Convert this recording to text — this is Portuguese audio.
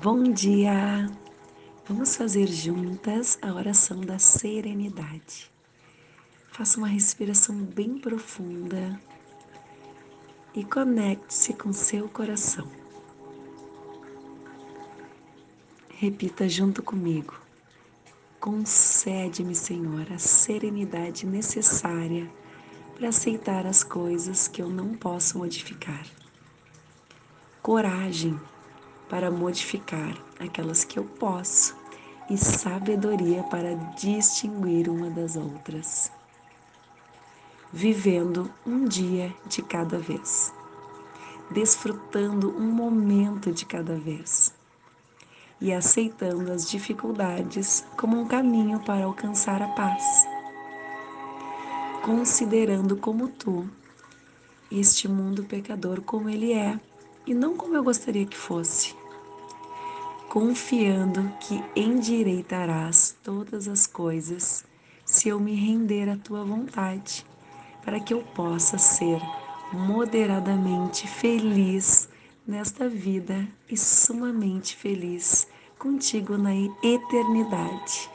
Bom dia! Vamos fazer juntas a oração da serenidade. Faça uma respiração bem profunda e conecte-se com seu coração. Repita junto comigo. Concede-me, Senhor, a serenidade necessária para aceitar as coisas que eu não posso modificar. Coragem para modificar aquelas que eu posso e sabedoria para distinguir uma das outras. Vivendo um dia de cada vez, desfrutando um momento de cada vez e aceitando as dificuldades como um caminho para alcançar a paz. Considerando como tu este mundo pecador como ele é e não como eu gostaria que fosse confiando que endireitarás todas as coisas se eu me render à tua vontade, para que eu possa ser moderadamente feliz nesta vida e sumamente feliz contigo na eternidade.